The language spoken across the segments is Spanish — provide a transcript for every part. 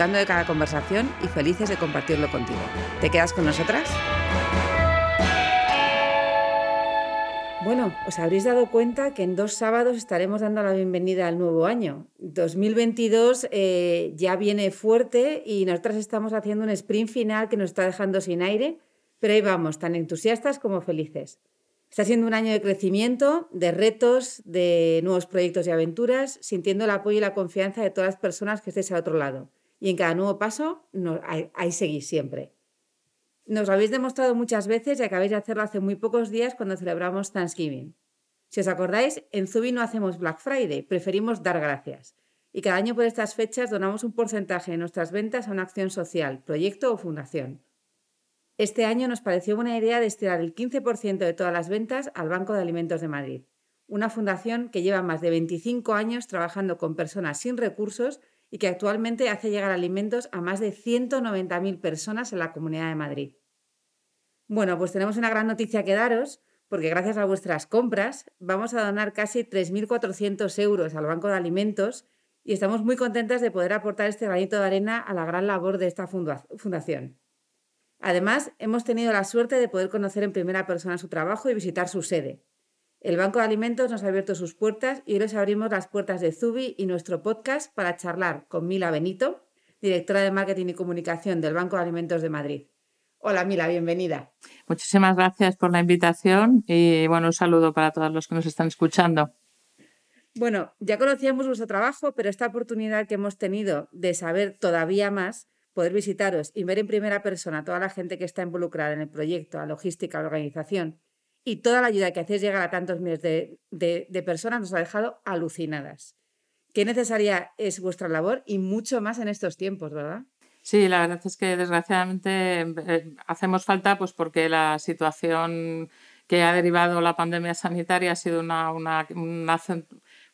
disfrutando de cada conversación y felices de compartirlo contigo. ¿Te quedas con nosotras? Bueno, os habréis dado cuenta que en dos sábados estaremos dando la bienvenida al nuevo año. 2022 eh, ya viene fuerte y nosotras estamos haciendo un sprint final que nos está dejando sin aire, pero ahí vamos, tan entusiastas como felices. Está siendo un año de crecimiento, de retos, de nuevos proyectos y aventuras, sintiendo el apoyo y la confianza de todas las personas que estéis al otro lado y en cada nuevo paso ahí, seguís siempre. Nos lo habéis demostrado muchas veces y acabáis de hacerlo hace muy pocos días cuando celebramos Thanksgiving. Si os acordáis, en Zubi no hacemos Black Friday, preferimos dar gracias. Y cada año por estas fechas donamos un porcentaje de nuestras ventas a una acción social, proyecto o fundación. Este año nos pareció buena idea destinar el 15% de todas las ventas al Banco de Alimentos de Madrid, una fundación que lleva más de 25 años trabajando con personas sin recursos y que actualmente hace llegar alimentos a más de 190.000 personas en la Comunidad de Madrid. Bueno, pues tenemos una gran noticia que daros, porque gracias a vuestras compras vamos a donar casi 3.400 euros al Banco de Alimentos y estamos muy contentas de poder aportar este granito de arena a la gran labor de esta fundación. Además, hemos tenido la suerte de poder conocer en primera persona su trabajo y visitar su sede. El Banco de Alimentos nos ha abierto sus puertas y hoy les abrimos las puertas de Zubi y nuestro podcast para charlar con Mila Benito, directora de Marketing y Comunicación del Banco de Alimentos de Madrid. Hola Mila, bienvenida. Muchísimas gracias por la invitación y bueno, un saludo para todos los que nos están escuchando. Bueno, ya conocíamos vuestro trabajo, pero esta oportunidad que hemos tenido de saber todavía más, poder visitaros y ver en primera persona a toda la gente que está involucrada en el proyecto, la logística, la organización y toda la ayuda que hacéis llegar a tantos miles de, personas nos ha dejado alucinadas. Qué necesaria es vuestra labor y mucho más en estos tiempos, ¿verdad? Sí, la verdad es que desgraciadamente eh, hacemos falta pues porque la situación que ha derivado la pandemia sanitaria ha sido una, una, una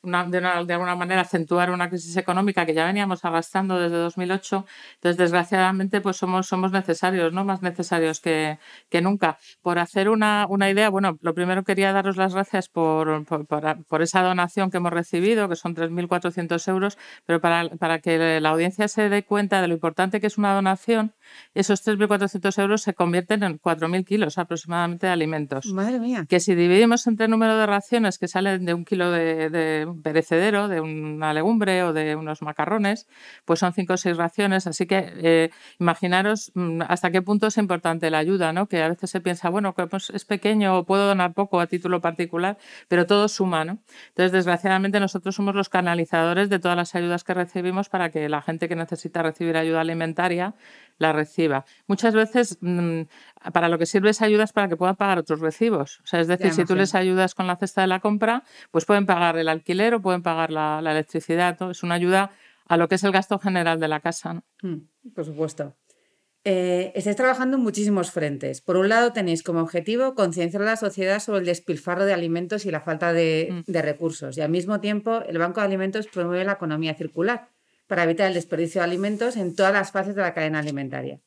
de, alguna manera acentuar una crisis económica que ya veníamos arrastrando desde 2008. Entonces, desgraciadamente, pues somos, somos necesarios, ¿no? Más necesarios que, que nunca. Por hacer una, una, idea, bueno, lo primero quería daros las gracias por, por, por esa donación que hemos recibido, que son 3.400 euros, pero para, para que la audiencia se dé cuenta de lo importante que es una donación, esos 3.400 euros se convierten en 4.000 kilos aproximadamente de alimentos. Madre mía. Que si dividimos entre el número de raciones que salen de un kilo de, de perecedero, de una legumbre o de unos macarrones, pues son cinco o seis raciones. Así que eh, imaginaros mm, hasta qué punto es importante la ayuda, ¿no? que a veces se piensa, bueno, que pues, es pequeño o puedo donar poco a título particular, pero todo suma. ¿no? Entonces, desgraciadamente, nosotros somos los canalizadores de todas las ayudas que recibimos para que la gente que necesita recibir ayuda alimentaria la reciba. Muchas veces mm, para lo que sirve esa ayuda es para que puedan pagar otros recibos. O sea, es decir, si tú les ayudas con la cesta de la compra, pues pueden pagar el alquiler o pueden pagar la, electricidad. Es una ayuda a lo que es el gasto general de la casa. Mm, por supuesto. Eh, estáis trabajando en muchísimos frentes. Por un lado, tenéis como objetivo concienciar a la sociedad sobre el despilfarro de alimentos y la falta de, mm. de recursos. Y al mismo tiempo, el Banco de Alimentos promueve la economía circular para evitar el desperdicio de alimentos en todas las fases de la cadena alimentaria.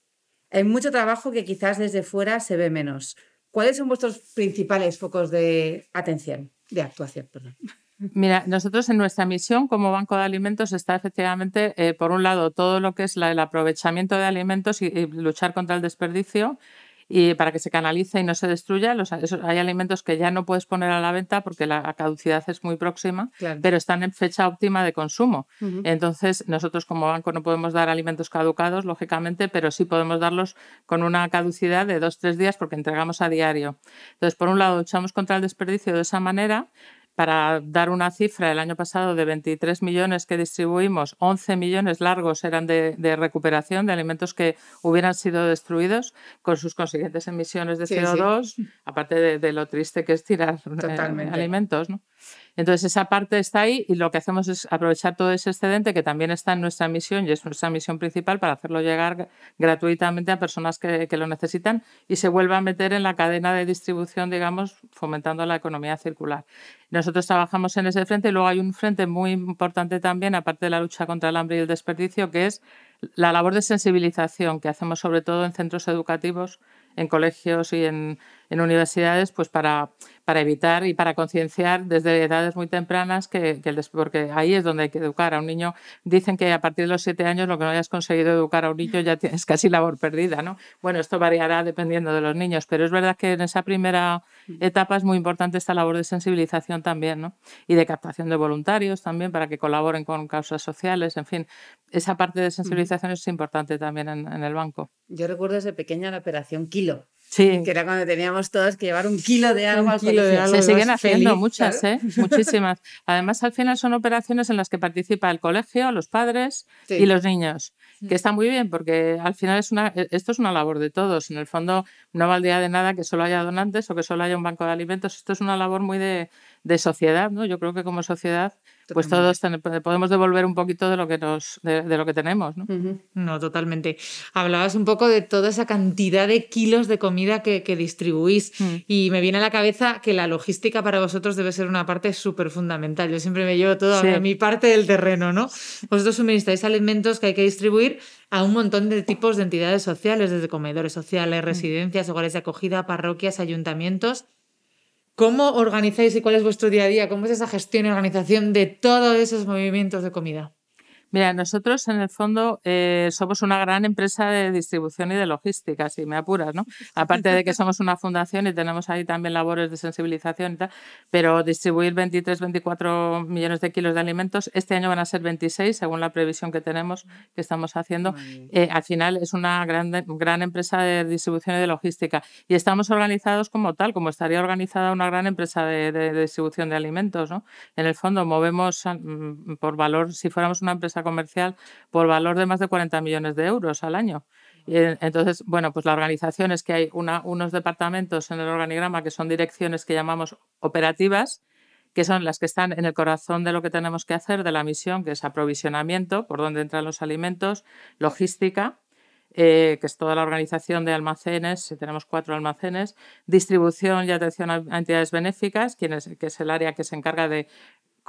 Hay mucho trabajo que quizás desde fuera se ve menos. ¿Cuáles son vuestros principales focos de atención, de actuación? Mira, nosotros en nuestra misión como Banco de Alimentos está efectivamente, eh, por un lado, todo lo que es el aprovechamiento de alimentos y, luchar contra el desperdicio y para que se canalice y no se destruya. Los, hay alimentos que ya no puedes poner a la venta porque la caducidad es muy próxima, pero están en fecha óptima de consumo. Entonces, nosotros como banco no podemos dar alimentos caducados, lógicamente, pero sí podemos darlos con una caducidad de dos, tres días porque entregamos a diario. Entonces, por un lado, luchamos contra el desperdicio de esa manera para dar una cifra, el año pasado de 23 millones que distribuimos, 11 millones largos eran de, recuperación de alimentos que hubieran sido destruidos con sus consiguientes emisiones de CO2, aparte de, lo triste que es tirar eh, alimentos. Entonces, esa parte está ahí y lo que hacemos es aprovechar todo ese excedente que también está en nuestra misión y es nuestra misión principal para hacerlo llegar gratuitamente a personas que, lo necesitan y se vuelva a meter en la cadena de distribución, digamos, fomentando la economía circular. Nosotros trabajamos en ese frente y luego hay un frente muy importante también, aparte de la lucha contra el hambre y el desperdicio, que es la labor de sensibilización que hacemos sobre todo en centros educativos en colegios y en, en universidades, pues para, para, evitar y para concienciar desde edades muy tempranas que, que el, porque ahí es donde hay que educar a un niño. Dicen que a partir de los siete años lo que no hayas conseguido educar a un niño ya tienes casi labor perdida, ¿no? Bueno, esto variará dependiendo de los niños, pero es verdad que en esa primera etapa es muy importante esta labor de sensibilización también, ¿no? Y de captación de voluntarios también para que colaboren con causas sociales, en fin, esa parte de sensibilización es importante también en, en el banco. Yo recuerdo desde pequeña la operación Kilo. Sí. Que era cuando teníamos todos que llevar un kilo de algo al kilo colegio. Se siguen haciendo feliz, muchas, ¿eh? muchísimas. Además, al final son operaciones en las que participa el colegio, los padres sí. y los niños, que está muy bien porque al final es una, e, esto es una labor de todos. En el fondo no valdría de nada que solo haya donantes o que solo haya un banco de alimentos. Esto es una labor muy de, de sociedad, ¿no? Yo creo que como sociedad pues todos podemos devolver un poquito de lo que nos de, de lo que tenemos ¿no? Uh -huh. no totalmente hablabas un poco de toda esa cantidad de kilos de comida que, que distribuís uh Mm. -huh. y me viene a la cabeza que la logística para vosotros debe ser una parte súper fundamental yo siempre me llevo todo Sí. a mi parte del terreno no vosotros suministráis alimentos que hay que distribuir a un montón de tipos de entidades sociales desde comedores sociales residencias hogares de acogida parroquias ayuntamientos ¿Cómo organizáis y cuál es vuestro día a día? ¿Cómo es esa gestión y organización de todos esos movimientos de comida? Mira, nosotros en el fondo eh, somos una gran empresa de distribución y de logística, si me apuras, ¿no? Aparte de que somos una fundación y tenemos ahí también labores de sensibilización y tal, pero distribuir 23, 24 millones de kilos de alimentos, este año van a ser 26, según la previsión que tenemos, que estamos haciendo. Eh, al final es una gran, gran empresa de distribución y de logística y estamos organizados como tal, como estaría organizada una gran empresa de, de, de distribución de alimentos, ¿no? En el fondo movemos mm, por valor, si fuéramos una empresa comercial por valor de más de 40 millones de euros al año. Y entonces, bueno, pues la organización es que hay unos departamentos en el organigrama que son direcciones que llamamos operativas, que son las que están en el corazón de lo que tenemos que hacer, de la misión, que es aprovisionamiento, por donde entran los alimentos, logística, eh, que es toda la organización de almacenes, tenemos cuatro almacenes, distribución y atención a entidades benéficas, quienes, que es el área que se encarga de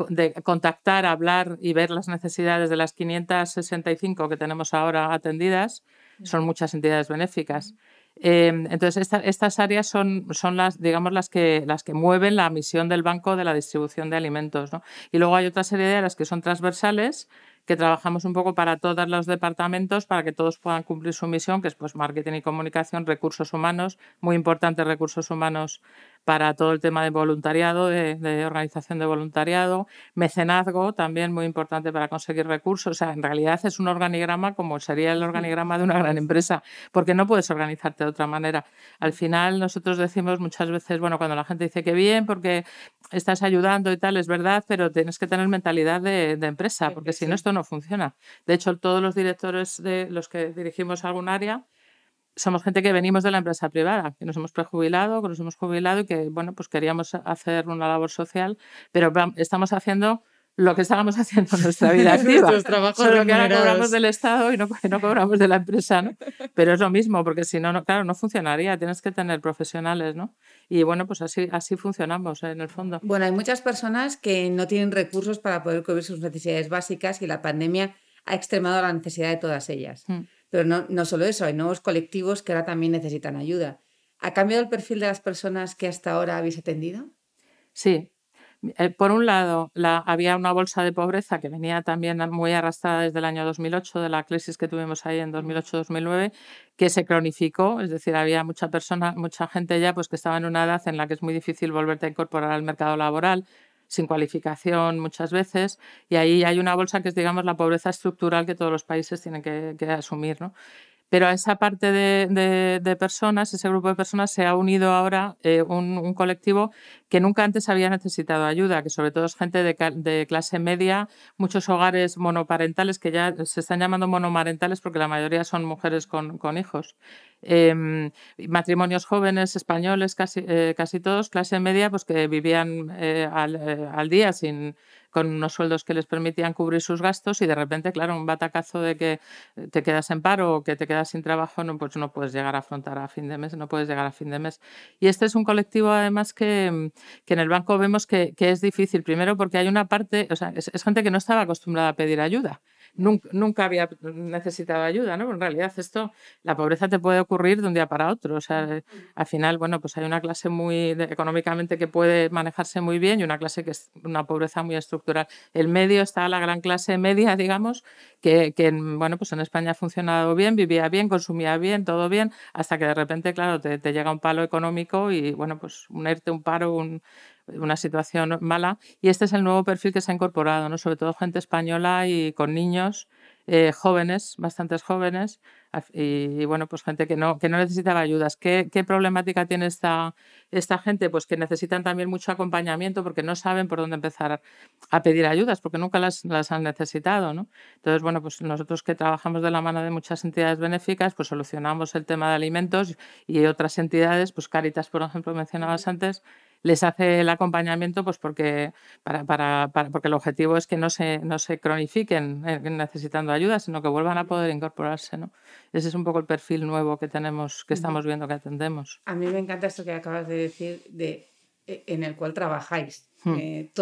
de contactar, hablar y ver las necesidades de las 565 que tenemos ahora atendidas. Son muchas entidades benéficas. Eh, entonces, esta, estas áreas son, son las, digamos, las que, las que mueven la misión del banco de la distribución de alimentos. ¿no? Y luego hay otra serie de áreas que son transversales, que trabajamos un poco para todos los departamentos para que todos puedan cumplir su misión, que es pues marketing y comunicación, recursos humanos, muy importantes recursos humanos para todo el tema de voluntariado, de, de, organización de voluntariado, mecenazgo también muy importante para conseguir recursos. O sea, en realidad es un organigrama como sería el organigrama de una gran empresa, porque no puedes organizarte de otra manera. Al final nosotros decimos muchas veces, bueno, cuando la gente dice que bien, porque estás ayudando y tal, es verdad, pero tienes que tener mentalidad de, de empresa, porque si no esto no funciona. De hecho, todos los directores de los que dirigimos algún área, somos gente que venimos de la empresa privada, que nos hemos prejubilado, que nos hemos jubilado y que, bueno, pues queríamos hacer una labor social, pero estamos haciendo lo que estábamos haciendo en nuestra vida activa. Solo que ahora cobramos del Estado y no, no, cobramos de la empresa, ¿no? Pero es lo mismo, porque si no, no, claro, no funcionaría, tienes que tener profesionales, ¿no? Y bueno, pues así, así funcionamos en el fondo. Bueno, hay muchas personas que no tienen recursos para poder cubrir sus necesidades básicas y la pandemia ha extremado la necesidad de todas ellas. Mm. Pero no, no solo eso, hay nuevos colectivos que ahora también necesitan ayuda. ¿Ha cambiado el perfil de las personas que hasta ahora habéis atendido? Sí. Eh, por un lado, la, había una bolsa de pobreza que venía también muy arrastrada desde el año 2008, de la crisis que tuvimos ahí en 2008-2009, que se cronificó, es decir, había mucha persona, mucha gente ya pues, que estaba en una edad en la que es muy difícil volverte a incorporar al mercado laboral, sin cualificación muchas veces, y ahí hay una bolsa que es, digamos, la pobreza estructural que todos los países tienen que, asumir. ¿no? Pero a esa parte de, personas, ese grupo de personas, se ha unido ahora eh, un, colectivo que nunca antes había necesitado ayuda, que sobre todo es gente de, clase media, muchos hogares monoparentales que ya se están llamando monomarentales porque la mayoría son mujeres con, hijos. Em, matrimonios jóvenes españoles, casi, eh, casi todos, clase media, pues que vivían eh, al, día sin, con unos sueldos que les permitían cubrir sus gastos y de repente, claro, un batacazo de que te quedas en paro o que te quedas sin trabajo, no, pues no puedes llegar a afrontar a fin de mes, no puedes llegar a fin de mes. Y este es un colectivo además que, que en el banco vemos que, que, es difícil, primero porque hay una parte, o sea, es gente que no estaba acostumbrada a pedir ayuda nunca, había necesitado ayuda, ¿no? En realidad esto, la pobreza te puede ocurrir de un día para otro. O sea, al final, bueno, pues hay una clase muy económicamente que puede manejarse muy bien y una clase que es una pobreza muy estructural. El medio está la gran clase media, digamos, que, que bueno, pues en España ha funcionado bien, vivía bien, consumía bien, todo bien, hasta que de repente, claro, te, te llega un palo económico y, bueno, pues un ERTE, un paro, un, una situación mala. Y este es el nuevo perfil que se ha incorporado, ¿no? sobre todo gente española y con niños eh, jóvenes, bastantes jóvenes, y, bueno, pues gente que no, que no necesitaba ayudas. ¿Qué, ¿Qué, problemática tiene esta, esta gente? Pues que necesitan también mucho acompañamiento porque no saben por dónde empezar a pedir ayudas, porque nunca las, las han necesitado. ¿no? Entonces, bueno, pues nosotros que trabajamos de la mano de muchas entidades benéficas, pues solucionamos el tema de alimentos y otras entidades, pues Caritas, por ejemplo, mencionabas antes, les hace el acompañamiento pues porque, para, para, porque el objetivo es que no se, no se cronifiquen eh, necesitando ayuda, sino que vuelvan a poder incorporarse. ¿no? Ese es un poco el perfil nuevo que tenemos, que estamos viendo, que atendemos. A mí me encanta esto que acabas de decir, de, e, en el cual trabajáis, hmm. eh,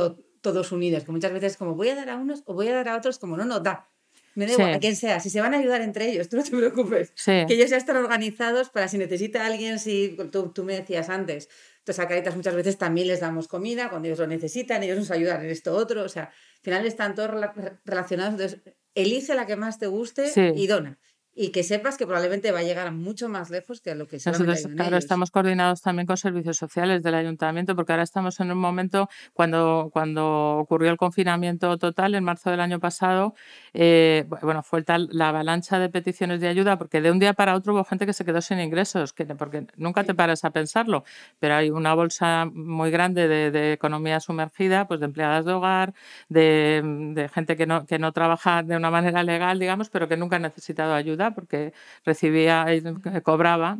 todos unidos, que muchas veces como voy a dar a unos o voy a dar a otros, como no nos da. Me da igual, a quien sea, si se van a ayudar entre ellos, tú no te preocupes. Que ellos ya están organizados para si necesita alguien, si tú, tú me decías antes, entonces a Caritas muchas veces también les damos comida cuando ellos lo necesitan, ellos nos ayudan en esto otro, o sea, al final están todos relacionados, entonces elige la que más te guste y dona y que sepas que probablemente va a llegar mucho más lejos que a lo que Nosotros, claro, estamos coordinados también con servicios sociales del ayuntamiento, porque ahora estamos en un momento, cuando, cuando ocurrió el confinamiento total en marzo del año pasado, eh, bueno, fue tal la avalancha de peticiones de ayuda, porque de un día para otro hubo gente que se quedó sin ingresos, que, porque nunca te paras a pensarlo, pero hay una bolsa muy grande de, de economía sumergida, pues de empleadas de hogar, de, de gente que no, que no trabaja de una manera legal, digamos, pero que nunca ha necesitado ayuda porque recibía, cobraba.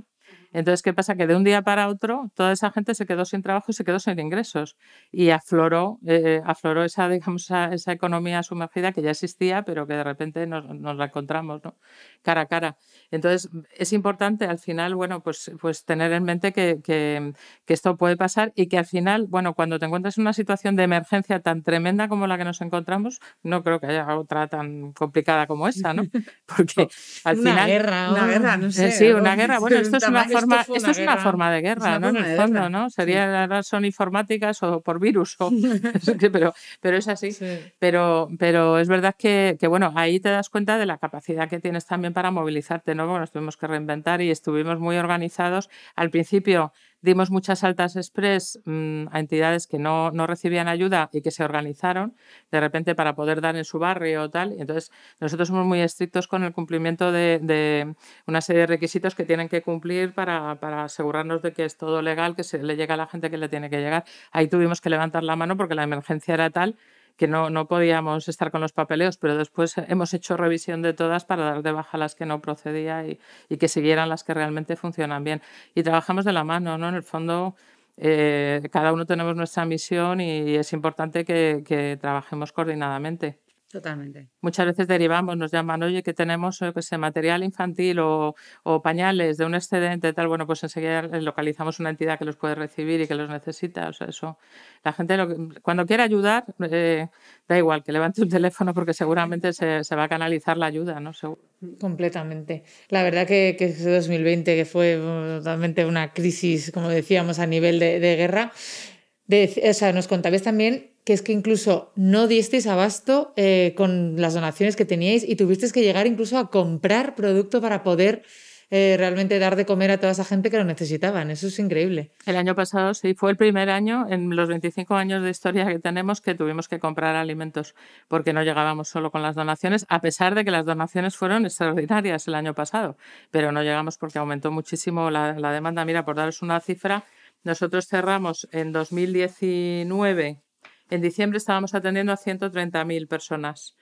Entonces, ¿qué pasa? Que de un día para otro toda esa gente se quedó sin trabajo y se quedó sin ingresos. Y afloró, eh, afloró esa, digamos, esa, economía sumergida que ya existía, pero que de repente nos, nos la encontramos ¿no? cara a cara. Entonces, es importante al final, bueno, pues, pues tener en mente que, que, que, esto puede pasar y que al final, bueno, cuando te encuentras en una situación de emergencia tan tremenda como la que nos encontramos, no creo que haya otra tan complicada como esa, ¿no? Porque al una final... Guerra, una guerra, no sé. Sí, una guerra. Bueno, esto es una forma, esto, es una forma de guerra, ¿no? En el fondo, ¿no? Sería, son informáticas o por virus, o, pero, pero es así. Pero, pero es verdad que, que, bueno, ahí te das cuenta de la capacidad que tienes también para movilizarte, ¿no? Bueno, nos tuvimos que reinventar y estuvimos muy organizados. Al principio dimos muchas altas express mm, a entidades que no, no, recibían ayuda y que se organizaron de repente para poder dar en su barrio o tal. Entonces nosotros somos muy estrictos con el cumplimiento de, de una serie de requisitos que tienen que cumplir para, para, asegurarnos de que es todo legal, que se le llega a la gente que le tiene que llegar. Ahí tuvimos que levantar la mano porque la emergencia era tal que no, no podíamos estar con los papeleos, pero después hemos hecho revisión de todas para dar de baja las que no procedía y, y que siguieran las que realmente funcionan bien. Y trabajamos de la mano, ¿no? En el fondo, eh, cada uno tenemos nuestra misión y es importante que, que trabajemos coordinadamente. Totalmente. Muchas veces derivamos, nos llaman, oye, que tenemos que sé, material infantil o, o, pañales de un excedente, tal, bueno, pues enseguida localizamos una entidad que los puede recibir y que los necesita. O sea, eso, la gente lo, cuando quiere ayudar, eh, da igual que levante un teléfono porque seguramente se, se, va a canalizar la ayuda, ¿no? Seguro. Completamente. La verdad que, que ese 2020, que fue totalmente una crisis, como decíamos, a nivel de, de guerra, de, o sea, nos contabais también que es que incluso no disteis abasto eh, con las donaciones que teníais y tuvisteis que llegar incluso a comprar producto para poder eh, realmente dar de comer a toda esa gente que lo necesitaban. Eso es increíble. El año pasado sí, fue el primer año en los 25 años de historia que tenemos que tuvimos que comprar alimentos porque no llegábamos solo con las donaciones, a pesar de que las donaciones fueron extraordinarias el año pasado, pero no llegamos porque aumentó muchísimo la, la demanda. Mira, por daros una cifra, nosotros cerramos en 2019, en diciembre estábamos atendiendo a 130.000 personas.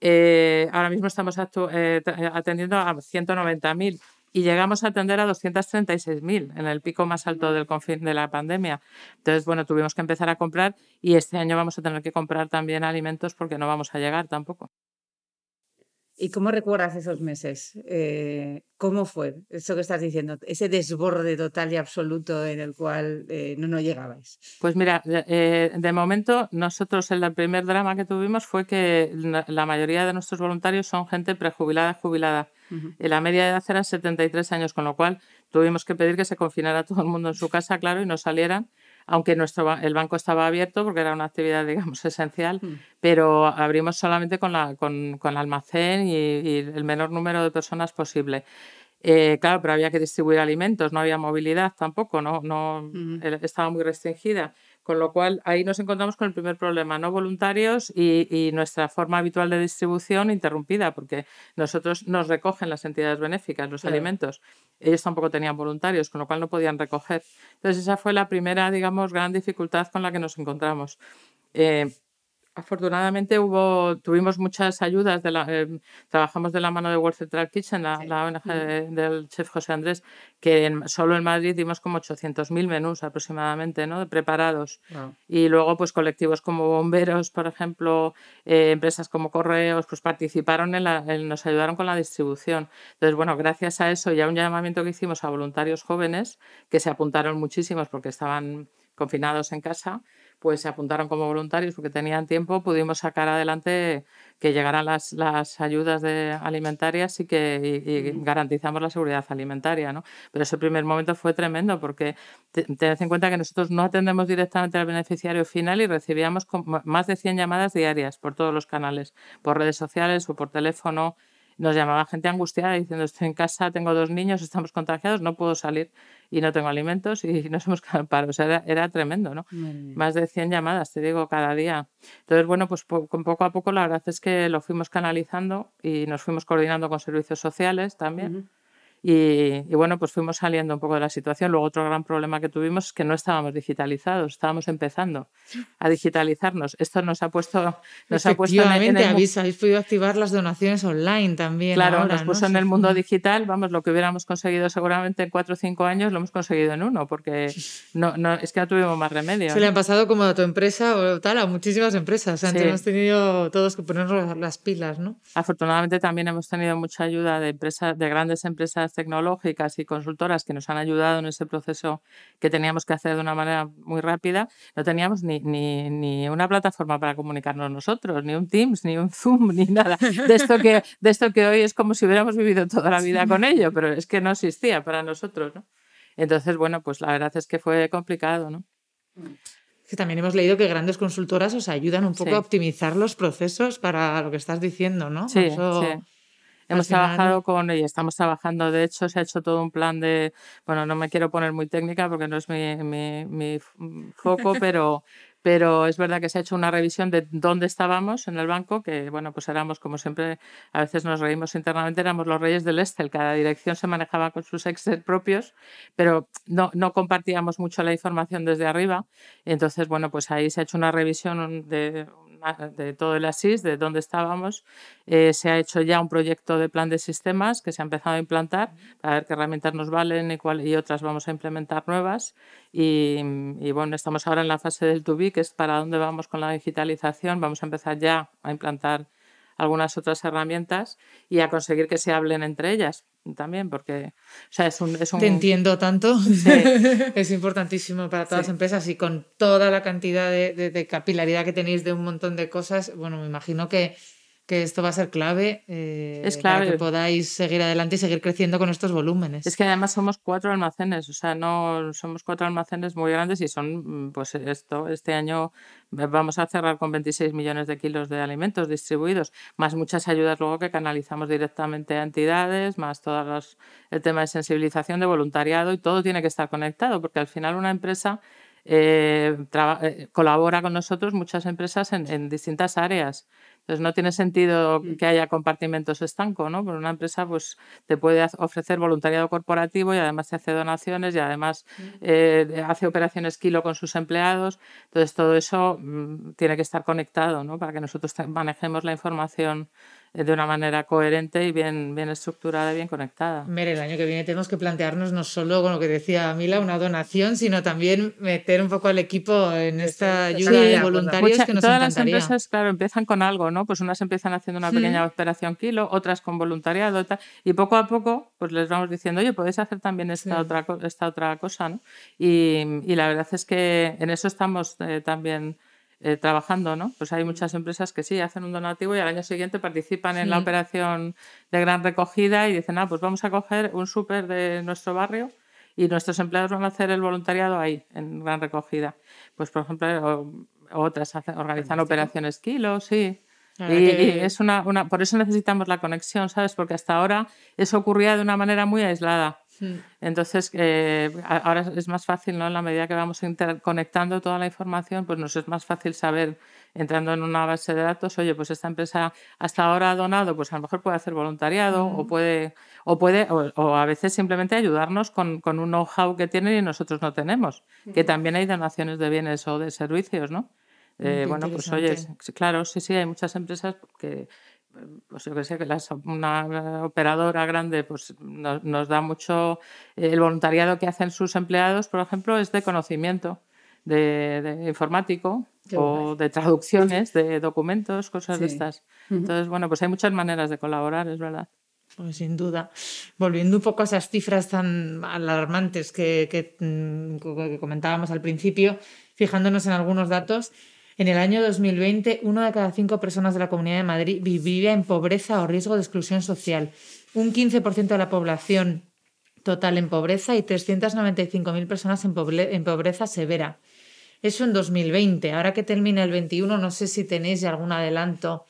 Eh, ahora mismo estamos eh, atendiendo a 190.000 y llegamos a atender a 236.000 en el pico más alto del de la pandemia. Entonces, bueno, tuvimos que empezar a comprar y este año vamos a tener que comprar también alimentos porque no vamos a llegar tampoco. ¿Y cómo recuerdas esos meses? Eh, ¿Cómo fue eso que estás diciendo? Ese desborde total y absoluto en el cual eh, no, no llegabais. Pues mira, eh, de momento nosotros el primer drama que tuvimos fue que la mayoría de nuestros voluntarios son gente prejubilada, jubilada. La media de edad era 73 años, con lo cual tuvimos que pedir que se confinara todo el mundo en su casa, claro, y no salieran aunque nuestro, el banco estaba abierto porque era una actividad, digamos, esencial, mm. pero abrimos solamente con, la, con, con almacén y, el menor número de personas posible. Eh, claro, pero había que distribuir alimentos, no había movilidad tampoco, no, no estaba muy restringida. Con lo cual, ahí nos encontramos con el primer problema, no voluntarios y, nuestra forma habitual de distribución interrumpida, porque nosotros nos recogen las entidades benéficas los alimentos. Ellos tampoco tenían voluntarios, con lo cual no podían recoger. Entonces, esa fue la primera, digamos, gran dificultad con la que nos encontramos. Eh, Afortunadamente hubo, tuvimos muchas ayudas, de la, eh, trabajamos de la mano de World Central Kitchen, la, ONG del chef José Andrés, que solo en Madrid dimos como 800.000 menús aproximadamente, ¿no? preparados. Y luego pues colectivos como bomberos, por ejemplo, eh, empresas como correos, pues participaron en la, nos ayudaron con la distribución. Entonces, bueno, gracias a eso y a un llamamiento que hicimos a voluntarios jóvenes, que se apuntaron muchísimos porque estaban confinados en casa, pues se apuntaron como voluntarios porque tenían tiempo, pudimos sacar adelante que llegaran las, las ayudas de alimentarias y que garantizamos la seguridad alimentaria. ¿no? Pero ese primer momento fue tremendo porque tened en cuenta que nosotros no atendemos directamente al beneficiario final y recibíamos más de 100 llamadas diarias por todos los canales, por redes sociales o por teléfono nos llamaba gente angustiada diciendo estoy en casa, tengo dos niños, estamos contagiados, no puedo salir y no tengo alimentos y nos hemos quedado O sea, era, tremendo, ¿no? Más de 100 llamadas, te digo, cada día. Entonces, bueno, pues con poco a poco la verdad es que lo fuimos canalizando y nos fuimos coordinando con servicios sociales también. Y, bueno, pues fuimos saliendo un poco de la situación. Luego otro gran problema que tuvimos es que no estábamos digitalizados, estábamos empezando a digitalizarnos. Esto nos ha puesto... Nos ha puesto en habéis, habéis podido activar las donaciones online también. Claro, nos puso en el mundo digital, vamos, lo que hubiéramos conseguido seguramente en cuatro o cinco años lo hemos conseguido en uno, porque no, no, es que no tuvimos más remedio. Se le han pasado como a tu empresa o tal, a muchísimas empresas. Antes hemos tenido todos que ponernos las pilas, ¿no? Afortunadamente también hemos tenido mucha ayuda de empresas, de grandes empresas tecnológicas y consultoras que nos han ayudado en ese proceso que teníamos que hacer de una manera muy rápida, no teníamos ni, ni, ni una plataforma para comunicarnos nosotros, ni un Teams, ni un Zoom, ni nada. De esto que, de esto que hoy es como si hubiéramos vivido toda la vida con ello, pero es que no existía para nosotros. ¿no? Entonces, bueno, pues la verdad es que fue complicado. ¿no? Que también hemos leído que grandes consultoras os ayudan un poco a optimizar los procesos para lo que estás diciendo, ¿no? Sí, sí. Hemos trabajado con, y estamos trabajando, de hecho se ha hecho todo un plan de, bueno, no me quiero poner muy técnica porque no es mi, mi, mi foco, pero, pero es verdad que se ha hecho una revisión de dónde estábamos en el banco, que bueno, pues éramos como siempre, a veces nos reímos internamente, éramos los reyes del Excel, cada dirección se manejaba con sus Excel propios, pero no, no compartíamos mucho la información desde arriba. Entonces, bueno, pues ahí se ha hecho una revisión de de todo el ASIS, de dónde estábamos. Eh, se ha hecho ya un proyecto de plan de sistemas que se ha empezado a implantar para ver qué herramientas nos valen y, cuál, y otras vamos a implementar nuevas. Y, bueno, estamos ahora en la fase del to be, que es para dónde vamos con la digitalización. Vamos a empezar ya a implantar algunas otras herramientas y a conseguir que se hablen entre ellas también, porque o sea, es, un, es un... Te entiendo tanto. es importantísimo para todas las empresas y con toda la cantidad de, de, capilaridad que tenéis de un montón de cosas, bueno, me imagino que que esto va a ser clave, eh, Es para que clave. podáis seguir adelante y seguir creciendo con estos volúmenes. Es que además somos cuatro almacenes, o sea, no somos cuatro almacenes muy grandes y son, mm, pues esto, este año va- vamos a cerrar con 26 millones de kilos de alimentos distribuidos, más muchas ayudas luego que canalizamos directamente a entidades, más todos los, el tema de sensibilización, de voluntariado y todo tiene que estar conectado, porque al final una empresa eh, traba- eh, colabora con nosotros muchas empresas en, en distintas áreas. Entonces no tiene sentido que haya compartimentos estanco, ¿no? Porque una empresa pues te puede ofrecer voluntariado corporativo y además te hace donaciones y además eh, hace operaciones kilo con sus empleados. Entonces todo eso mm, tiene que estar conectado, ¿no? Para que nosotros manejemos la información de una manera coherente y bien, bien estructurada y bien conectada. Ver, el año que viene tenemos que plantearnos no solo con lo que decía Mila, una donación, sino también meter un poco al equipo en esta ayuda Sí, de voluntarios Mucha- que nos todas las encantaría. empresas, claro, empiezan con algo, ¿no? Pues unas empiezan haciendo una pequeña operación kilo, otras con voluntariado y tal, y poco a poco pues les vamos diciendo, oye, podéis hacer también esta, Sí. otra, esta otra cosa, ¿no? Y, y la verdad es que en eso estamos eh, también eh, trabajando, ¿no? Pues hay muchas empresas que sí, hacen un donativo y al año siguiente participan en la operación de gran recogida y dicen, ah, pues vamos a coger un súper de nuestro barrio y nuestros empleados van a hacer el voluntariado ahí, en gran recogida. Pues, por ejemplo, o- otras hacen- organizan operaciones kilos, sí. La Y, y es una, una, por eso necesitamos la conexión, ¿sabes? Porque hasta ahora eso ocurría de una manera muy aislada. Mm. Entonces, eh, ahora es más fácil, ¿no? En la medida que vamos interconectando toda la información, pues nos es más fácil saber, entrando en una base de datos, oye, pues esta empresa hasta ahora ha donado, pues a lo mejor puede hacer voluntariado o puede, o puede, o, o a veces simplemente ayudarnos con, con un know-how que tienen y nosotros no tenemos. Que también hay donaciones de bienes o de servicios, ¿no? Mm, Eh, bueno, pues oye, claro, sí, sí, hay muchas empresas que, pues yo que sé, que las- una operadora grande pues nos, nos da mucho, eh, el voluntariado que hacen sus empleados, por ejemplo, es de conocimiento, de, de informático Qué o de traducciones de documentos, cosas de Sí. estas. Entonces, bueno, pues hay muchas maneras de colaborar, es verdad. Pues sin duda. Volviendo un poco a esas cifras tan alarmantes que, que, mm, que comentábamos al principio, fijándonos en algunos datos, en el año 2020, uno de cada cinco personas de la Comunidad de Madrid vivía en pobreza o riesgo de exclusión social. Un 15% de la población total en pobreza y 395.000 personas en, pobre- en pobreza severa. Eso en 2020. Ahora que termina el 21, no sé si tenéis algún adelanto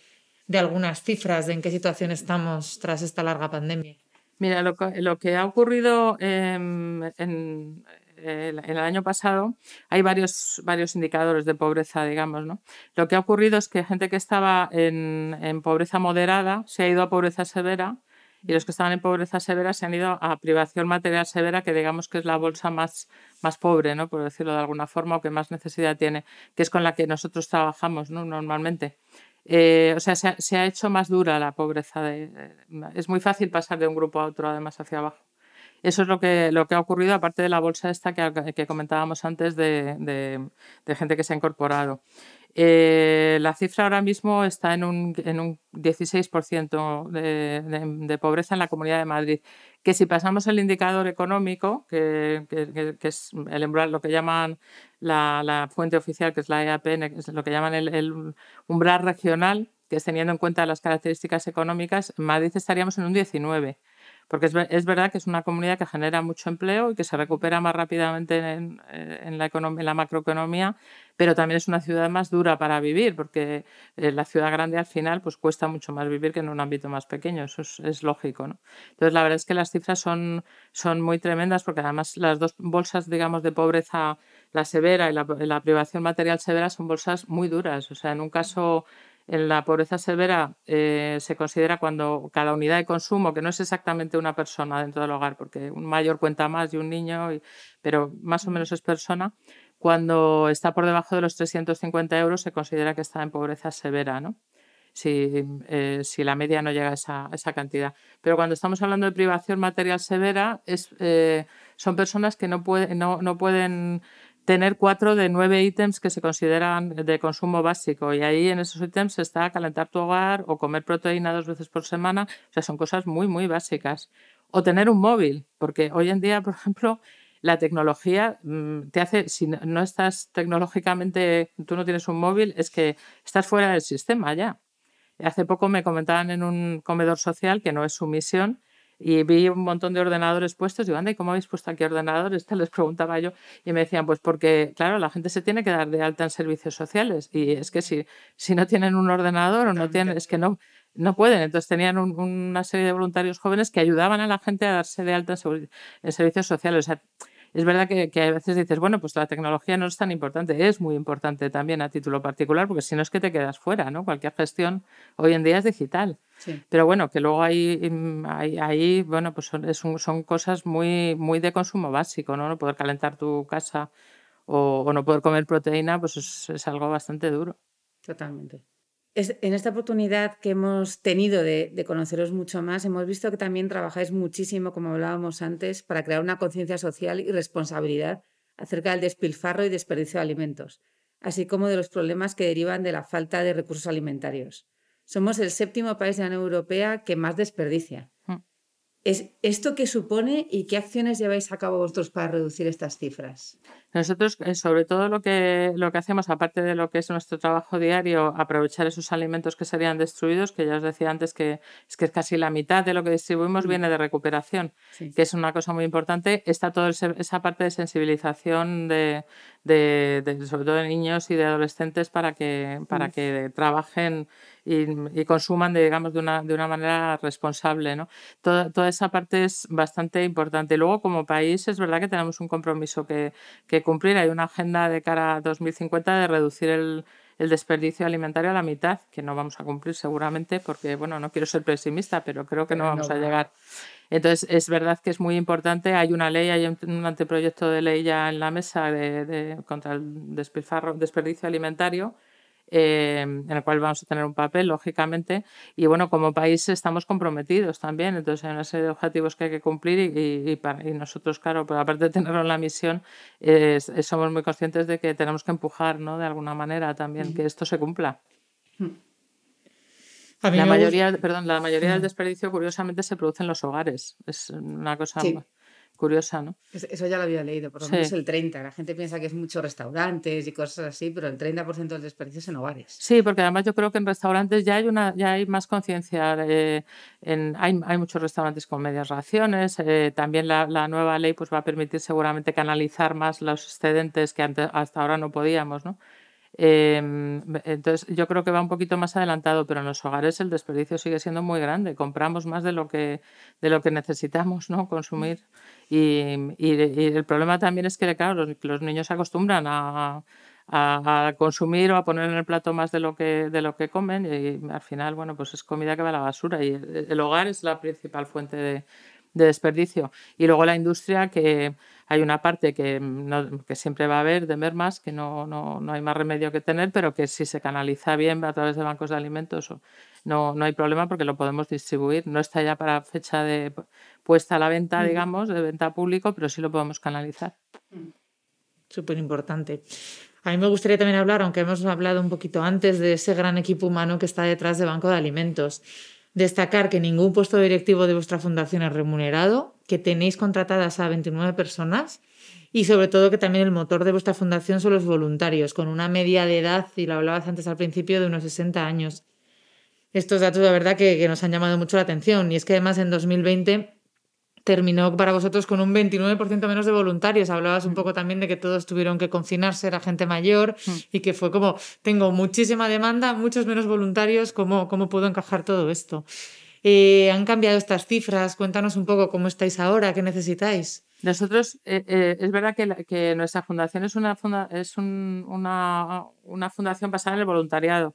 de algunas cifras de en qué situación estamos tras esta larga pandemia. Mira, lo, que- ha ocurrido em, en, el, el año pasado, hay varios, varios indicadores de pobreza, digamos, ¿no? Lo que ha ocurrido es que gente que estaba en, en pobreza moderada se ha ido a pobreza severa y los que estaban en pobreza severa se han ido a privación material severa, que digamos que es la bolsa más, más pobre, ¿no? por decirlo de alguna forma, o que más necesidad tiene, que es con la que nosotros trabajamos ¿no? normalmente. Eh, o sea, se ha, hecho más dura la pobreza. De, de- es muy fácil pasar de un grupo a otro, además, hacia abajo. Eso es lo que, lo que ha ocurrido, aparte de la bolsa esta que, que comentábamos antes de, gente que se ha incorporado. Eh, la cifra ahora mismo está en un, en un 16% de, de- pobreza en la Comunidad de Madrid. Que si pasamos el indicador económico, que, que- es el umbral, lo que llaman la, la fuente oficial, que es la EAPN, es lo que llaman el, el umbral regional, que es teniendo en cuenta las características económicas, en Madrid estaríamos en un 19 porque es, es verdad que es una comunidad que genera mucho empleo y que se recupera más rápidamente en, eh, en la, econom- en la macroeconomía, pero también es una ciudad más dura para vivir, porque eh, la ciudad grande al final pues cuesta mucho más vivir que en un ámbito más pequeño, eso es, es lógico. ¿no? Entonces la verdad es que las cifras son, son muy tremendas porque además las dos bolsas, digamos, de pobreza, la severa y la, la privación material severa, son bolsas muy duras. O sea, en un caso en la pobreza severa eh, se considera cuando cada unidad de consumo, que no es exactamente una persona dentro del hogar, porque un mayor cuenta más y un niño, y- pero más o menos es persona, cuando está por debajo de los 350 euros se considera que está en pobreza severa, ¿no? Si, eh, si la media no llega a esa, a esa cantidad. Pero cuando estamos hablando de privación material severa, es, eh, son personas que no, puede- no, no pueden tener cuatro de nueve ítems que se consideran de consumo básico. Y ahí en esos ítems está calentar tu hogar o comer proteína dos veces por semana. O sea, son cosas muy, muy básicas. O tener un móvil, porque hoy en día, por ejemplo, la tecnología mm, te hace, si no no estás tecnológicamente, tú no tienes un móvil, es que estás fuera del sistema ya. Hace poco me comentaban en un comedor social, que no es su misión, y vi un montón de ordenadores puestos. Y digo, anda, ¿y cómo habéis puesto aquí ordenadores? Te les preguntaba yo. Y me decían, pues porque, claro, la gente se tiene que dar de alta en servicios sociales. Y es que si, si no tienen un ordenador o no tienen, es que no, no pueden. Entonces tenían una serie de voluntarios jóvenes que ayudaban a la gente a darse de alta en, en servicios sociales. O sea, es verdad que, que, a veces dices, bueno, pues la tecnología no es tan importante, es muy importante también a título particular, porque si no es que te quedas fuera, ¿no? Cualquier gestión hoy en día es digital. Pero bueno, que luego hay, ahí, bueno, pues son, son, cosas muy, muy de consumo básico, ¿no? No poder calentar tu casa o, o no poder comer proteína, pues es, es algo bastante duro. Totalmente en esta oportunidad que hemos tenido de, conoceros mucho más, hemos visto que también trabajáis muchísimo, como hablábamos antes, para crear una conciencia social y responsabilidad acerca del despilfarro y desperdicio de alimentos, así como de los problemas que derivan de la falta de recursos alimentarios. Somos el séptimo país de la Unión Europea que más desperdicia. ¿Es ¿Esto qué supone y qué acciones lleváis a cabo vosotros para reducir estas cifras? Nosotros, eh, sobre todo lo que, lo que hacemos, aparte de lo que es nuestro trabajo diario, aprovechar esos alimentos que serían destruidos, que ya os decía antes que es que casi la mitad de lo que distribuimos mm. viene de recuperación, que es una cosa muy importante. Está toda esa parte de sensibilización de, de, sobre todo de niños y de adolescentes para que, para mm. que trabajen y, consuman, de, digamos, de una, de una manera responsable. ¿no? Toda, toda esa parte es bastante importante. Luego, como país, es verdad que tenemos un compromiso que, que cumplir. Hay una agenda de cara a 2050 de reducir el, el desperdicio alimentario a la mitad, que no vamos a cumplir seguramente, porque, bueno, no quiero ser pesimista, pero creo que no vamos a llegar. Entonces, es verdad que es muy importante. Hay una ley, hay un anteproyecto de ley ya en la mesa de, de contra el despilfarro, desperdicio alimentario Em, en el cual vamos a tener un papel, lógicamente. Y bueno, como país estamos comprometidos también, entonces hay una serie de objetivos que hay que cumplir y, y, nosotros, claro, pues aparte de tenerlo en la misión, somos muy conscientes de que tenemos que empujar, ¿no? De alguna manera también, que esto se cumpla. La mayoría, perdón, la mayoría del desperdicio, curiosamente, se produce en los hogares. Es una cosa curiosa, ¿no? Eso ya lo había leído, por lo menos el 30%. La gente piensa que es muchos restaurantes y cosas así, pero el 30% del desperdicio es en hogares. Sí, porque además yo creo que en restaurantes ya hay, una, ya hay más conciencia. Eh, hay, hay, muchos restaurantes con medias raciones. Eh, también la, la, nueva ley pues, va a permitir seguramente canalizar más los excedentes que hasta ahora no podíamos, ¿no? Em, entonces, yo creo que va un poquito más adelantado, pero en los hogares el desperdicio sigue siendo muy grande. Compramos más de lo que, de lo que necesitamos ¿no? consumir. Y, y, el problema también es que, claro, los, los niños se acostumbran a, a, consumir o a poner en el plato más de lo que, de lo que comen y al final, bueno, pues es comida que va a la basura y el hogar es la principal fuente de, de desperdicio. Y luego la industria, que hay una parte que, que siempre va a haber de mermas, que no, no, no, hay más remedio que tener, pero que si se canaliza bien a través de bancos de alimentos, no, no hay problema porque lo podemos distribuir. No está ya para fecha de puesta a la venta, digamos, de venta público, pero sí lo podemos canalizar. Súper importante. A mí me gustaría también hablar, aunque hemos hablado un poquito antes, de ese gran equipo humano que está detrás de Banco de Alimentos. Destacar que ningún puesto directivo de vuestra fundación es remunerado, que tenéis contratadas a 29 personas y sobre todo que también el motor de vuestra fundación son los voluntarios, con una media de edad, y lo hablabas antes al principio, de unos 60 años. Estos datos, la verdad, que, que nos han llamado mucho la atención. Y es que además en 2020 terminó para vosotros con un 29% menos de voluntarios. Hablabas un mm. poco también de que todos tuvieron que confinarse, era gente mayor mm. y que fue como, tengo muchísima demanda, muchos menos voluntarios, ¿cómo, cómo puedo encajar todo esto? Eh, ¿Han cambiado estas cifras? Cuéntanos un poco cómo estáis ahora, qué necesitáis. Nosotros, eh, eh, es verdad que, que, nuestra fundación es, una, es una, una fundación basada en el voluntariado.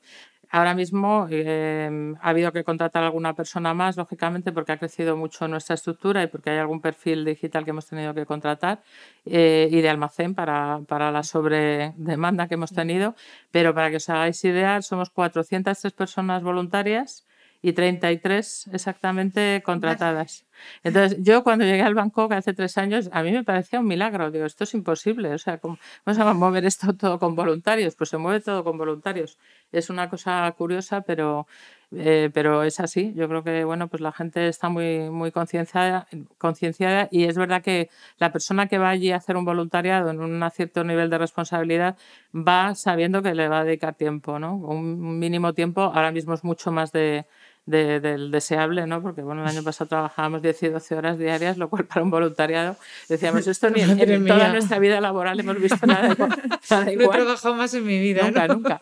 Ahora mismo em, ha habido que contratar a alguna persona más, lógicamente, porque ha crecido mucho nuestra estructura y porque hay algún perfil digital que hemos tenido que contratar eh, y de almacén para, para la sobredemanda que hemos tenido. Pero para que os hagáis idea, somos 403 personas voluntarias y 33 exactamente contratadas. Entonces, yo cuando llegué al Bangkok hace tres años, a mí me parecía un milagro. Digo, esto es imposible. O sea, ¿cómo vamos a mover esto todo con voluntarios? Pues se mueve todo con voluntarios. Es una cosa curiosa, pero, eh, pero es así. Yo creo que, bueno, pues la gente está muy, muy concienciada, concienciada y es verdad que la persona que va allí a hacer un voluntariado en un cierto nivel de responsabilidad va sabiendo que le va a dedicar tiempo, ¿no? Un mínimo tiempo, ahora mismo es mucho más de del deseable, ¿no? Porque bueno, el año pasado trabajábamos 10 y 12 horas diarias, lo cual para un voluntariado decíamos, esto ni en, toda nuestra vida laboral hemos visto nada, igual. No he trabajado más en mi vida. Nunca, nunca.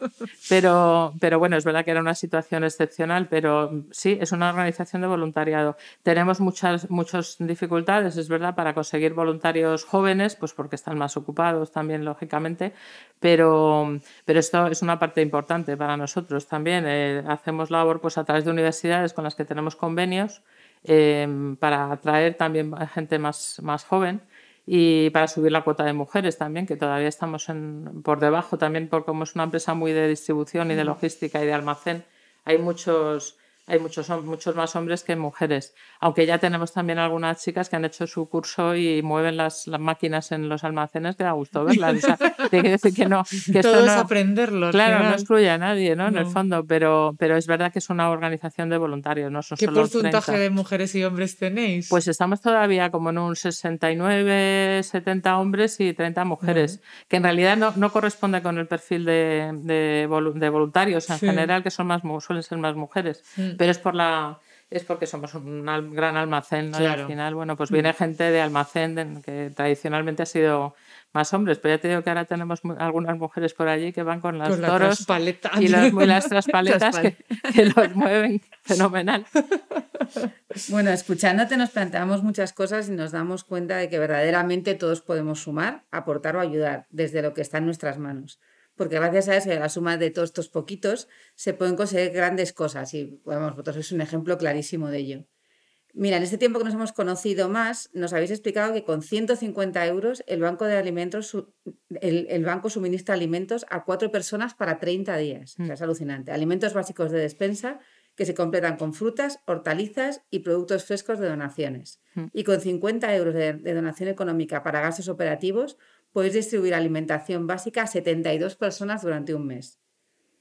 Pero, pero bueno, es verdad que era una situación excepcional, pero sí, es una organización de voluntariado. Tenemos muchas, muchas dificultades, es verdad, para conseguir voluntarios jóvenes, pues porque están más ocupados también, lógicamente, pero, pero esto es una parte importante para nosotros también. Eh, hacemos labor pues a través de universidades universidades con las que tenemos convenios em, para atraer también gente más, más joven y para subir la cuota de mujeres también, que todavía estamos en, por debajo también, porque como es una empresa muy de distribución y de logística y de almacén, hay muchos hay muchos, muchos más hombres que mujeres. Aunque ya tenemos también algunas chicas que han hecho su curso y mueven las, las máquinas en los almacenes, que da gusto verlas. tiene que decir que no. Que Todo es aprenderlo. Claro, no excluye a nadie, ¿no? En el fondo, pero, pero es verdad que es una organización de voluntarios, no son ¿Qué porcentaje de mujeres y hombres tenéis? Pues estamos todavía como en un 69, 70 hombres y 30 mujeres, que en realidad no, no, corresponde con el perfil de, de, voluntarios en general, que son más, suelen ser más mujeres. Mm pero es por la es porque somos un gran almacén, ¿no? Y al final, bueno, pues viene gente de almacén que tradicionalmente ha sido más hombres, pero ya te digo que ahora tenemos algunas mujeres por allí que van con las toros y las, muy las traspaletas que, que los mueven fenomenal. Bueno, escuchándote nos planteamos muchas cosas y nos damos cuenta de que verdaderamente todos podemos sumar, aportar o ayudar desde lo que está en nuestras manos porque gracias a eso y a la suma de todos estos poquitos se pueden conseguir grandes cosas y bueno, vosotros sois un ejemplo clarísimo de ello. Mira, en este tiempo que nos hemos conocido más, nos habéis explicado que con 150 euros el banco de alimentos, el, banco suministra alimentos a cuatro personas para 30 días. Mm. es alucinante. Alimentos básicos de despensa que se completan con frutas, hortalizas y productos frescos de donaciones. Mm. Y con 50 euros de, de donación económica para gastos operativos, podéis distribuir alimentación básica a 72 personas durante un mes.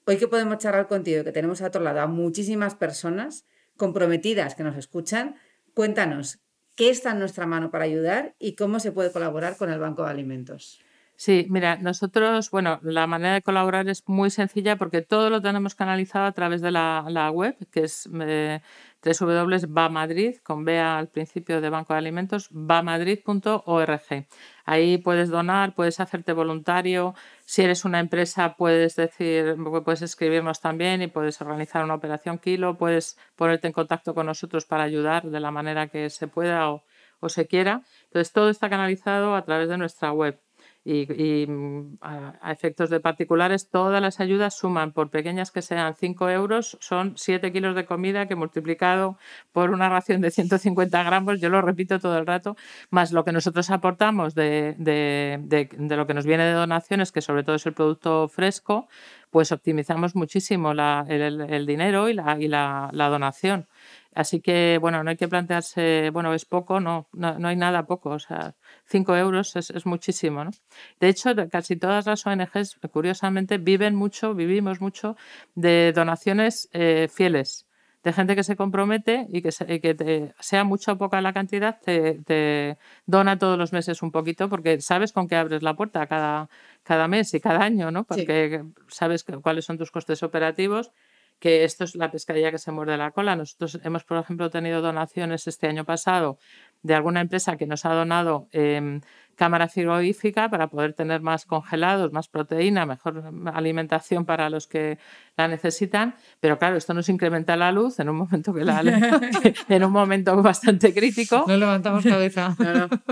Hoy que podemos charlar contigo, que tenemos a otro lado a muchísimas personas comprometidas que nos escuchan, cuéntanos qué está en nuestra mano para ayudar y cómo se puede colaborar con el Banco de Alimentos. Sí, mira, nosotros, bueno, la manera de colaborar es muy sencilla porque todo lo tenemos canalizado a través de la, web, que es eh, www.bamadrid, con B al principio de Banco de Alimentos, bamadrid.org. Ahí puedes donar, puedes hacerte voluntario. Si eres una empresa, puedes decir, puedes escribirnos también y puedes organizar una operación kilo, puedes ponerte en contacto con nosotros para ayudar de la manera que se pueda o, o se quiera. Entonces, todo está canalizado a través de nuestra web y, mm, a, efectos de particulares, todas las ayudas suman, por pequeñas que sean 5 euros, son 7 kilos de comida que multiplicado por una ración de 150 gramos, yo lo repito todo el rato, más lo que nosotros aportamos de, de, de, lo que nos viene de donaciones, que sobre todo es el producto fresco, pues optimizamos muchísimo la, el, dinero y la, y la, donación. Así que, bueno, no hay que plantearse, bueno, es poco, no, no, hay nada poco, o sea, 5 euros es, es, muchísimo, ¿no? De hecho, casi todas las ONGs, curiosamente, viven mucho, vivimos mucho de donaciones eh, fieles, de gente que se compromete y que, que sea mucha o poca la cantidad, te, te, dona todos los meses un poquito, porque sabes con qué abres la puerta cada, cada mes y cada año, ¿no? Porque sabes cuáles son tus costes operativos que esto es la pescadilla que se muerde la cola. Nosotros hemos, por ejemplo, tenido donaciones este año pasado de alguna empresa que nos ha donado eh, cámara frigorífica para poder tener más congelados, más proteína, mejor alimentación para los que la necesitan. Pero claro, esto nos incrementa la luz en un momento que la en un momento bastante crítico. No levantamos cabeza.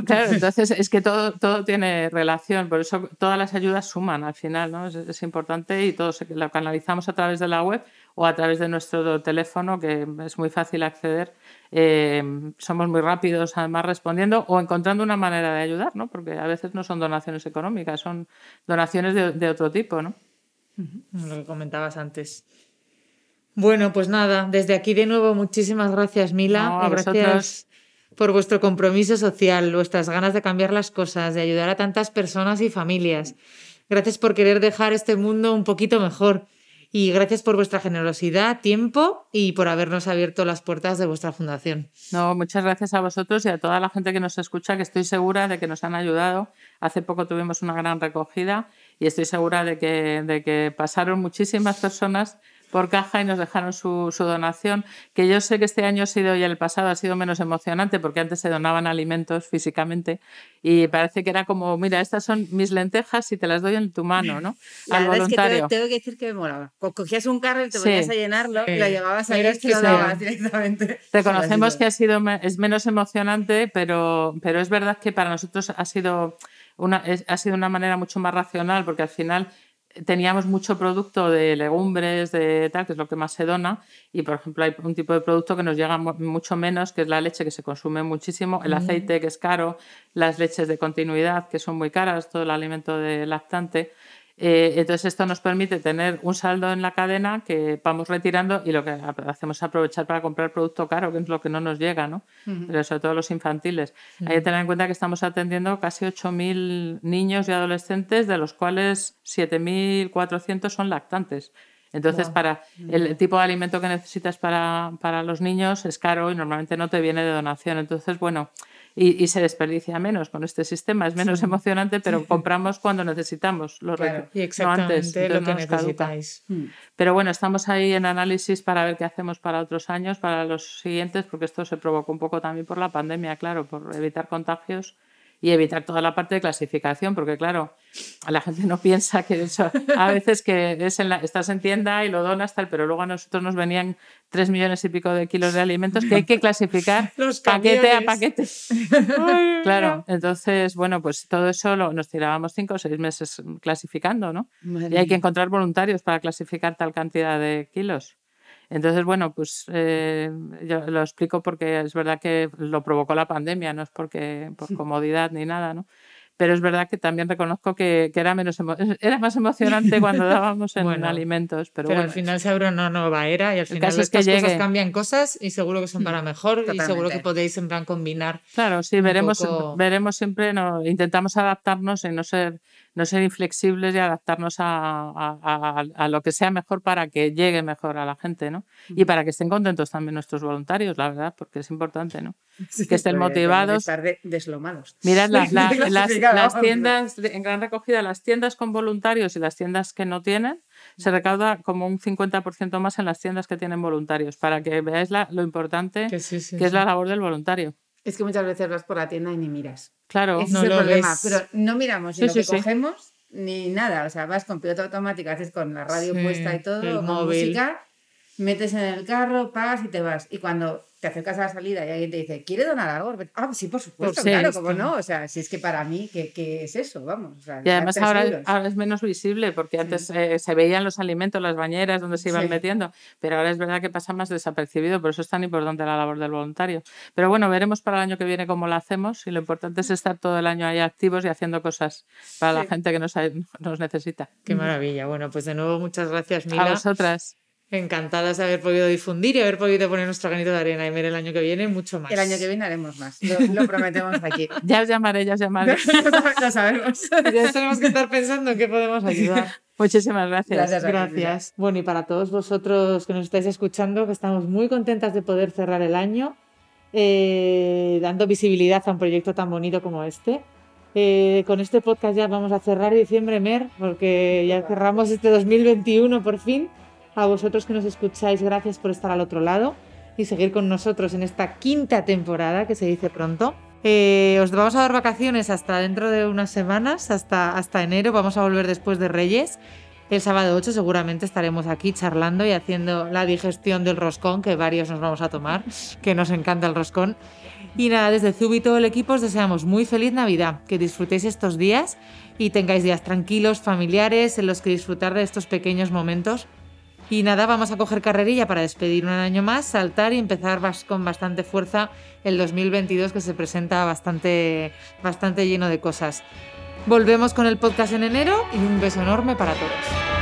Claro, entonces es que todo, todo tiene relación, por eso todas las ayudas suman al final, ¿no? Es, es importante y todo se, lo canalizamos a través de la web o a través de nuestro teléfono, que es muy fácil acceder. Eh, somos muy rápidos, además, respondiendo o encontrando una manera de ayudar, ¿no? porque a veces no son donaciones económicas, son donaciones de, otro tipo. ¿no? Lo que comentabas antes. Bueno, pues nada, desde aquí de nuevo muchísimas gracias, Mila. gracias por vuestro compromiso social, vuestras ganas de cambiar las cosas, de ayudar a tantas personas y familias. Gracias por querer dejar este mundo un poquito mejor. Y gracias por vuestra generosidad, tiempo y por habernos abierto las puertas de vuestra fundación. No, muchas gracias a vosotros y a toda la gente que nos escucha, que estoy segura de que nos han ayudado. Hace poco tuvimos una gran recogida y estoy segura de que, de que pasaron muchísimas personas por caja y nos dejaron su, su, donación, que yo sé que este año ha sido y el pasado ha sido menos emocionante porque antes se donaban alimentos físicamente y parece que era como, mira, estas son mis lentejas y te las doy en tu mano, ¿no? La Al voluntario. Es que tengo, que decir que me molaba. Cogías un carro y te ponías a llenarlo y lo llevabas ahí y lo dabas directamente. Reconocemos que ha sido, es menos emocionante, pero, pero es verdad que para nosotros ha sido... Una, ha sido una manera mucho más racional porque al final teníamos mucho producto de legumbres, de tal, que es lo que más se dona, y por ejemplo hay un tipo de producto que nos llega mucho menos, que es la leche que se consume muchísimo, el aceite que es caro, las leches de continuidad que son muy caras, todo el alimento de lactante. Eh, entonces esto nos permite tener un saldo en la cadena que vamos retirando y lo que hacemos es aprovechar para comprar producto caro, que es lo que no nos llega, ¿no? Pero sobre todo los infantiles. Hay que tener en cuenta que estamos atendiendo casi 8.000 niños y adolescentes, de los cuales 7.400 son lactantes. Entonces, para el tipo de alimento que necesitas para, para, los niños es caro y normalmente no te viene de donación. Entonces, bueno, y, se desperdicia menos con este sistema. Es menos emocionante, pero compramos cuando necesitamos, lo claro, y exactamente lo que necesitáis. Hmm. Pero bueno, estamos ahí en análisis para ver qué hacemos para otros años, para los siguientes, porque esto se provocó un poco también por la pandemia, claro, por evitar contagios y evitar toda la parte de clasificación, porque claro, la gente no piensa que eso, a veces que es en la, estás en tienda y lo donas tal, pero luego a nosotros nos venían tres millones y pico de kilos de alimentos que hay que clasificar paquete a paquete. claro, entonces, bueno, pues todo eso lo, nos tirábamos cinco o seis meses clasificando, ¿no? y hay que encontrar voluntarios para clasificar tal cantidad de kilos. Entonces, bueno, pues eh, yo lo explico porque es verdad que lo provocó la pandemia, no es porque por comodidad ni nada, ¿no? pero es verdad que también reconozco que, que era, menos era más emocionante cuando dábamos en alimentos. Pero, al final se abre una nueva era y al final estas que cosas cambian cosas y seguro que son para mejor y seguro que podéis en plan combinar. Claro, sí, veremos, veremos siempre, no, intentamos adaptarnos y no ser, no ser inflexibles y adaptarnos a, a, a, lo que sea mejor para que llegue mejor a la gente, ¿no? Y para que estén contentos también nuestros voluntarios, la verdad, porque es importante, ¿no? que estén motivados. Estar deslomados. Mirad las, las, las tiendas, en gran recogida, las tiendas con voluntarios y las tiendas que no tienen, se recauda como un 50% más en las tiendas que tienen voluntarios, para que veáis la, lo importante que, es la labor del voluntario. Es que muchas veces vas por la tienda y ni miras. Claro, no es el problema. Pero no miramos ni lo que cogemos ni nada. O sea, vas con piloto automático, haces con la radio puesta y todo, con música, metes en el carro, pagas y te vas. Y cuando te acercas a la salida y alguien te dice, ¿quiere donar algo? Ah, sí, por supuesto, claro, ¿cómo no? O sea, si es que para mí, ¿qué, qué es eso? Vamos. O sea, y además ahora, es menos visible, porque antes eh, se veían los alimentos, las bañeras, donde se iban metiendo, pero ahora es verdad que pasa más desapercibido, por eso es tan importante la labor del voluntario. Pero bueno, veremos para el año que viene cómo lo hacemos y lo importante es estar todo el año ahí activos y haciendo cosas para la gente que nos, nos necesita. Qué maravilla. Bueno, pues de nuevo muchas gracias, Mila. A vosotras. Encantadas de haber podido difundir y haber podido poner nuestro granito de arena y ver el año que viene mucho más. El año que viene haremos más, lo, prometemos aquí. ya os llamaré, ya os llamaré. lo sabemos. ya tenemos que estar pensando en qué podemos ayudar. Muchísimas gracias. Gracias, Bueno, y para todos vosotros que nos estáis escuchando, que estamos muy contentas de poder cerrar el año, eh, dando visibilidad a un proyecto tan bonito como este. Eh, con este podcast ya vamos a cerrar diciembre, Mer, porque ya cerramos este 2021 por fin. A vosotros que nos escucháis, gracias por estar al otro lado y seguir con nosotros en esta quinta temporada que se dice pronto. Eh, os vamos a dar vacaciones hasta dentro de unas semanas, hasta, hasta enero. Vamos a volver después de Reyes. El sábado 8 seguramente estaremos aquí charlando y haciendo la digestión del roscón, que varios nos vamos a tomar, que nos encanta el roscón. Y nada, desde Zub y todo el equipo os deseamos muy feliz Navidad, que disfrutéis estos días y tengáis días tranquilos, familiares, en los que disfrutar de estos pequeños momentos y nada, vamos a coger carrerilla para despedir un año más, saltar y empezar con bastante fuerza el 2022 que se presenta bastante, bastante lleno de cosas. Volvemos con el podcast en enero y un beso enorme para todos.